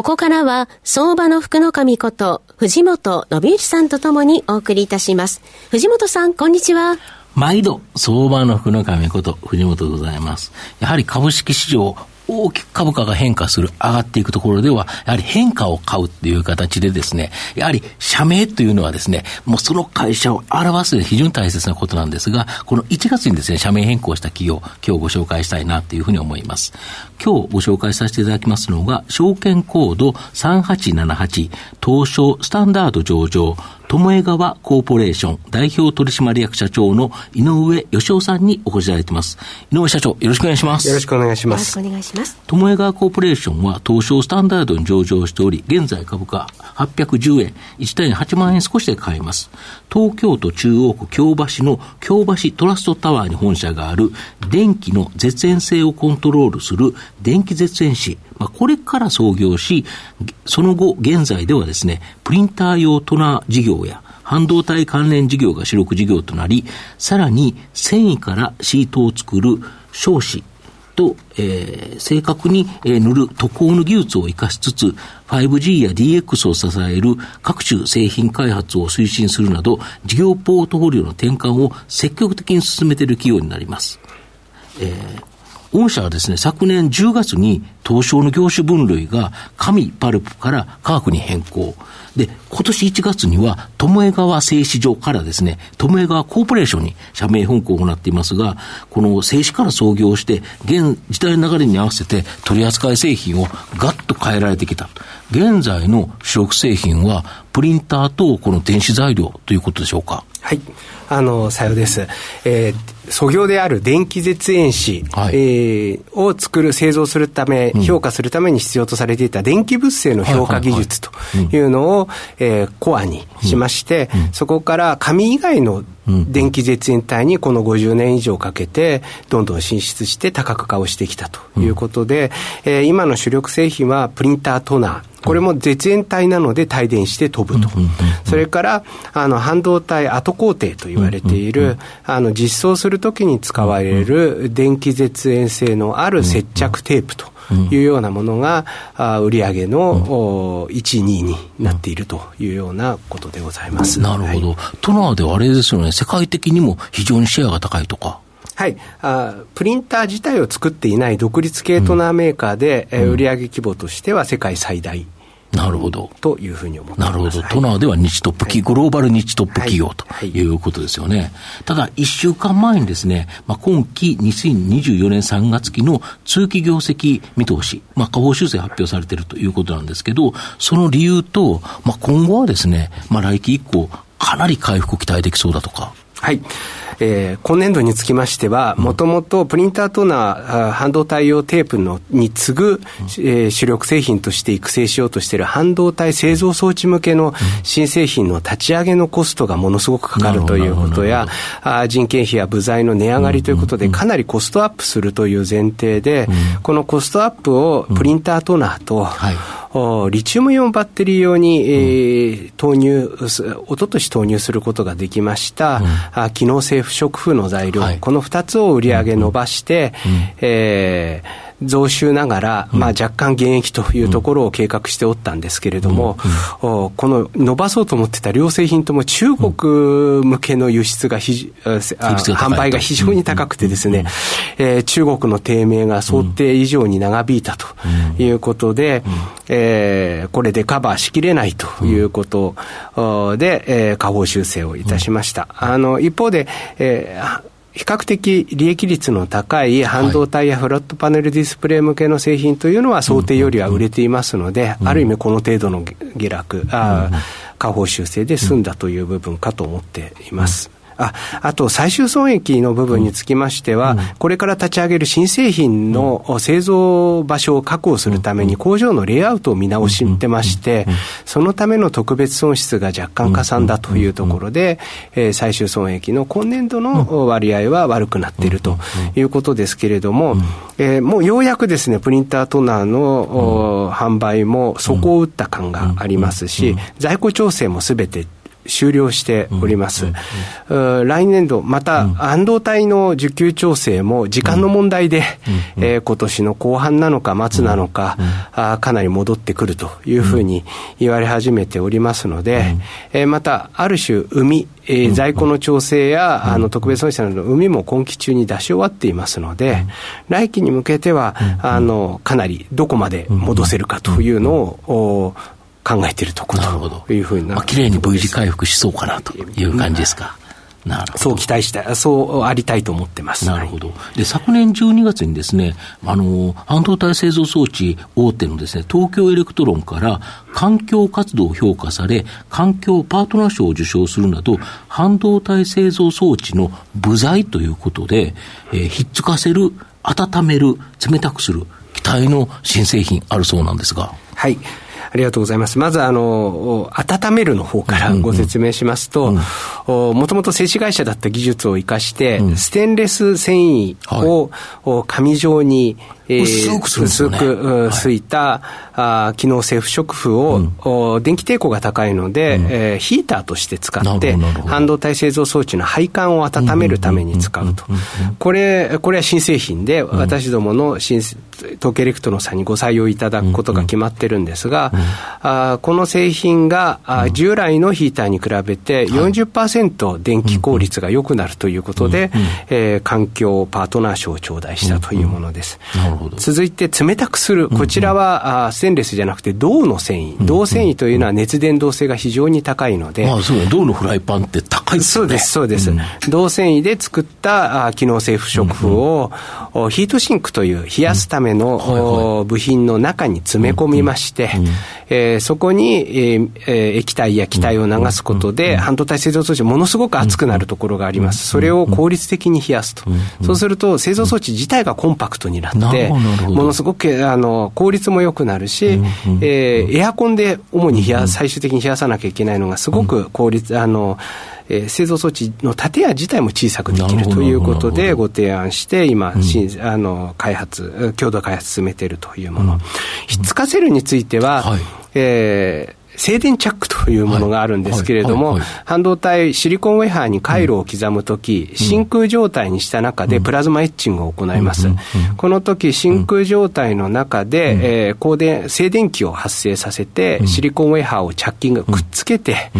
ここからは、相場の福の神こと、藤本信之さんとともにお送りいたします。藤本さん、こんにちは。毎度、相場の福の神こと、藤本でございます。やはり株式市場、大きく株価が変化する、上がっていくところでは、やはり変化を買うっていう形でですね、やはり社名というのはですね、もうその会社を表す非常に大切なことなんですが、この1月にですね、社名変更した企業、今日ご紹介したいなというふうに思います。今日ご紹介させていただきますのが、証券コード3878、東証スタンダード上場、友江川コーポレーション代表取締役社長の井上義雄さんにお越しいただいています。井上社長、よろしくお願いします。よろしくお願いします。よろしくお願いします。友江川コーポレーションは東証スタンダードに上場しており、現在株価810円、1単位8万円少しで買えます。東京都中央区京橋の京橋トラストタワーに本社がある電気の絶縁性をコントロールする電気絶縁紙、まあ、これから創業し、その後、現在ではですね、プリンター用トナー事業や、半導体関連事業が主力事業となり、さらに繊維からシートを作る少子と、えー、正確に、塗る塗工の技術を生かしつつ、5G や DX を支える各種製品開発を推進するなど、事業ポートフォリオの転換を積極的に進めている企業になります。えー御社はですね、昨年10月に東証の業種分類が紙パルプから科学に変更。で、今年1月には、巴川製紙所からですね、巴川コーポレーションに社名変更を行っていますが、この製紙から創業して、現時代の流れに合わせて取り扱い製品をガッと変えられてきた。現在の主力製品は、プリンターとこの電子材料ということでしょうか。はい。あの、さようです。えー、素業である電気絶縁紙、はい、えー、を作る、製造するため、うん、評価するために必要とされていた電気物性の評価技術というのを、えコアにしまして、うん。うん、そこから紙以外の電気絶縁体にこの50年以上かけて、どんどん進出して多角化をしてきたということで、えー、今の主力製品はプリンタートナー、これも絶縁体なので帯電して飛ぶと。それから、あの、半導体後工程と言われている、あの、実装するときに使われる電気絶縁性のある接着テープと。いうようなものが、あ売上の、うん、1、2になっているというようなことでございます。なるほど。はい、トナーではあれですよね、世界的にも非常にシェアが高いとか。はいあ、プリンター自体を作っていない独立系トナーメーカーで、うん、売上規模としては世界最大。なるほど。というふうに思ってなるほど。トナーでは日トップ企、はい、グローバル日トップ企業ということですよね。はいはい、ただ、一週間前にですね、まあ、今期2024年3月期の通期業績見通し、まあ、下方修正発表されているということなんですけど、その理由と、まあ、今後はですね、まあ、来期以降、かなり回復期待できそうだとか。はい。えー、今年度につきましては、もともとプリンタートナー、半導体用テープのに次ぐ、えー、主力製品として育成しようとしている半導体製造装置向けの新製品の立ち上げのコストがものすごくかかるということや、あ人件費や部材の値上がりということで、かなりコストアップするという前提で、このコストアップをプリンタートナーと、はいリチウムイオンバッテリー用に、えー、投入、おととし投入することができました、うん、機能性不織布の材料、はい、この2つを売り上げ伸ばして、うん、えー増収ながら、まあ、若干減益というところを計画しておったんですけれども、この伸ばそうと思ってた両製品とも中国向けの輸出がひ、販売が非常に高くてですね、え中国の低迷が想定以上に長引いたということで、えこれでカバーしきれないということで、え下方修正をいたしました。あの一方で、えー比較的利益率の高い半導体やフラットパネルディスプレイ向けの製品というのは想定よりは売れていますので、ある意味この程度の下落、あ下方修正で済んだという部分かと思っています。ああと、最終損益の部分につきましては、これから立ち上げる新製品の製造場所を確保するために、工場のレイアウトを見直してまして、そのための特別損失が若干かさんだというところで、え最終損益の今年度の割合は悪くなっているということですけれども、えもうようやくですね、プリンタートナーの販売も底を打った感がありますし、在庫調整もすべて終了しております。来年度、また、半導体の需給調整も時間の問題で、えー、今年の後半なのか末なのか、あかなり戻ってくるというふうに言われ始めておりますので、えー、また、ある種、海、えー、在庫の調整や、あの特別損失などの海も今期中に出し終わっていますので、来期に向けては、あのかなりどこまで戻せるかというのを、考えているところというふうになまあ、綺麗に V 字回復しそうかなという感じですか。なるほどそう期待した、そうありたいと思ってます。なるほど。で、昨年12月にですね、あの、半導体製造装置大手のですね、東京エレクトロンから環境活動を評価され、環境パートナー賞を受賞するなど、半導体製造装置の部材ということで、えー、ひっつかせる、温める、冷たくする、期待の新製品あるそうなんですが。はい。ありがとうございます。まず、あの、温めるの方からご説明しますと、もともと製紙会社だった技術を生かして、うん、ステンレス繊維を、はい、紙状に、えー、薄くするんですね、薄くすいた、はい、あ機能性不織布を、うん、電気抵抗が高いので、うん、えー、ヒーターとして使って、半導体製造装置の配管を温めるために使うと。これ、これは新製品で、私どもの新東京エレクトロンさんにご採用いただくことが決まってるんですが、あこの製品があ従来のヒーターに比べて40%電気効率が良くなるということで、えー、環境パートナー賞を頂戴したというものです。続いて冷たくする、こちらは、あステンレスじゃなくて銅の繊維、銅繊維というのは熱伝導性が非常に高いので、ああそう銅のフライパンって高いですね。そうです、そうです。銅繊維で作ったあ機能性不織布を、ヒートシンクという冷やすための、部品の中に詰め込みまして、えー、そこに、えー、液体や気体を流すことで、半導体製造装置ものすごく熱くなるところがあります。それを効率的に冷やすと。そうすると製造装置自体がコンパクトになって、ものすごくあの効率も良くなるし、えー、エアコンで主に冷や最終的に冷やさなきゃいけないのがすごく効率、あの、えー、製造装置の建屋自体も小さくできるということでご提案して、今、うん、あの開発、共同開発進めているというもの。うん、ひっつかせるについては、はい、えー静電チャックというものがあるんですけれども、半導体、シリコンウェハーに回路を刻むとき、真空状態にした中でプラズマエッチングを行います。この時真空状態の中で、えー、光電、静電気を発生させて、シリコンウェハーをチャッキング、くっつけて、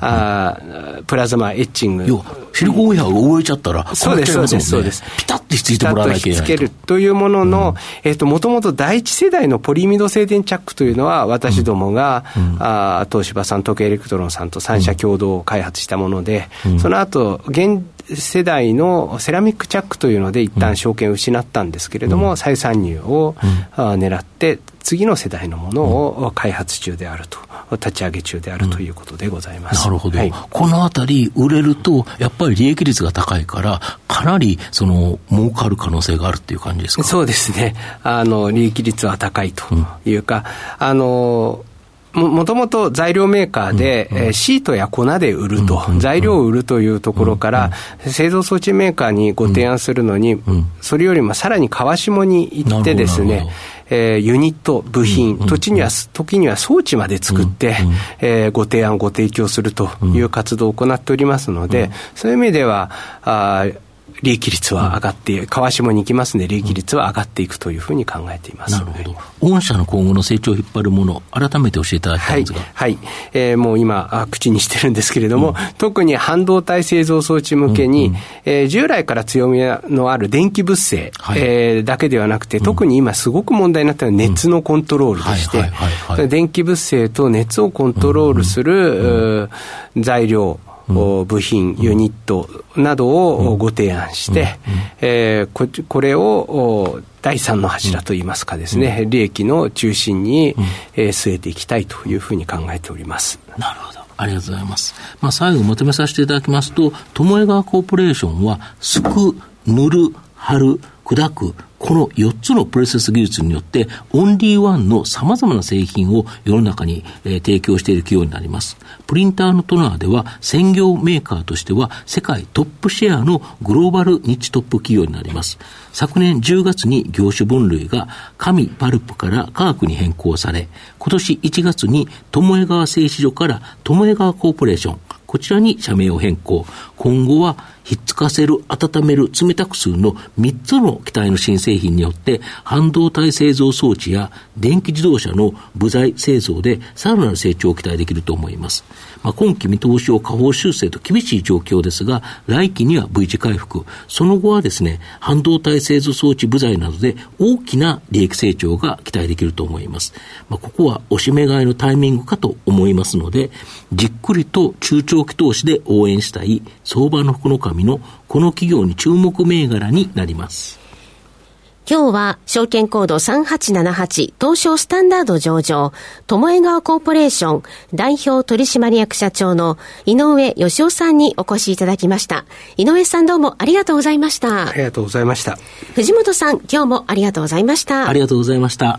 あプラズマエッチング。シリコンウェハーが動いちゃったら、そうです、そうです、そうです。ピタッとひっついてもらわなきゃいけない。というものの、えっと、もともと第一世代のポリミド静電チャックというのは、私どもが、あ東芝さん、東京エレクトロンさんと3社共同開発したもので、うん、その後現世代のセラミックチャックというので、一旦商圏を失ったんですけれども、再参入を、うん、狙って、次の世代のものを開発中であると、立ち上げ中であるということでございます、なるほど、はい、このあたり、売れると、やっぱり利益率が高いから、かなりその儲かる可能性があるっていう感じですか？そうですね、あの利益率は高いというか、うん、あのもともと材料メーカーで、うんうん、シートや粉で売ると、うんうん、材料を売るというところから、うんうん、製造装置メーカーにご提案するのに、うん。うん、それよりもさらに川下に行ってですね、えー、ユニット、部品、土地には、時には装置まで作って、うんうん、えー、ご提案、ご提供するという活動を行っておりますので、そういう意味では、あ利益率は上がって、川下に行きますので、利益率は上がっていくというふうに考えています。なるほど。御社の今後の成長を引っ張るもの、改めて教えていただきたいんですが。はい。はい、えー、もう今口にしてるんですけれども、うん、特に半導体製造装置向けに、うんうん、えー、従来から強みのある電気物性、はい、えー、だけではなくて、特に今すごく問題になったのは熱のコントロールでして、電気物性と熱をコントロールする、材料、部品、ユニットなどをご提案して、えー、ここれを第三の柱といいますかですね、利益の中心に、えー、据えていきたいというふうに考えております。なるほど。ありがとうございます。まあ、最後まとめさせていただきますと、友江川コーポレーションは、すく、塗る、貼る、砕く、この4つのプロセス技術によって、オンリーワンの様々な製品を世の中に、えー、提供している企業になります。プリンターのトナーでは、専業メーカーとしては、世界トップシェアのグローバルニッチトップ企業になります。昨年10月に業種分類が紙パルプから科学に変更され、今年1月に友江川製糸所から友江川コーポレーション、こちらに社名を変更。今後はひっつかせる、温める、冷たくするの3つの機体の新製品によって、半導体製造装置や電気自動車の部材製造でさらなる成長を期待できると思います。まあ、今期見通しを下方修正と厳しい状況ですが、来期には V 字回復、その後はですね、半導体製造装置部材などで大きな利益成長が期待できると思います。まあ、ここはおしめ買いのタイミングかと思いますので、じっくりと中長期投資で応援したい相場の福の神のこの企業に注目銘柄になります。今日は証券コード3878東証スタンダード上場、友江川コーポレーション代表取締役社長の井上義雄さんにお越しいただきました。井上さんどうもありがとうございました。ありがとうございました。藤本さん、今日もありがとうございました。ありがとうございました。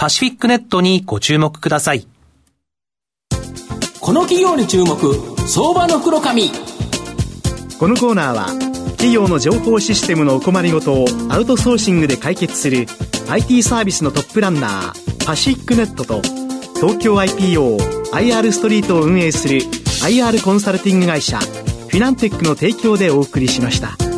パシフィックネットにご注目ください。この企業に注目、相場の袋紙。このコーナーは企業の情報システムのお困りごとをアウトソーシングで解決する IT サービスのトップランナーパシフィックネットと東京 IPOIR ストリートを運営する IR コンサルティング会社フィナンテックの提供でお送りしました。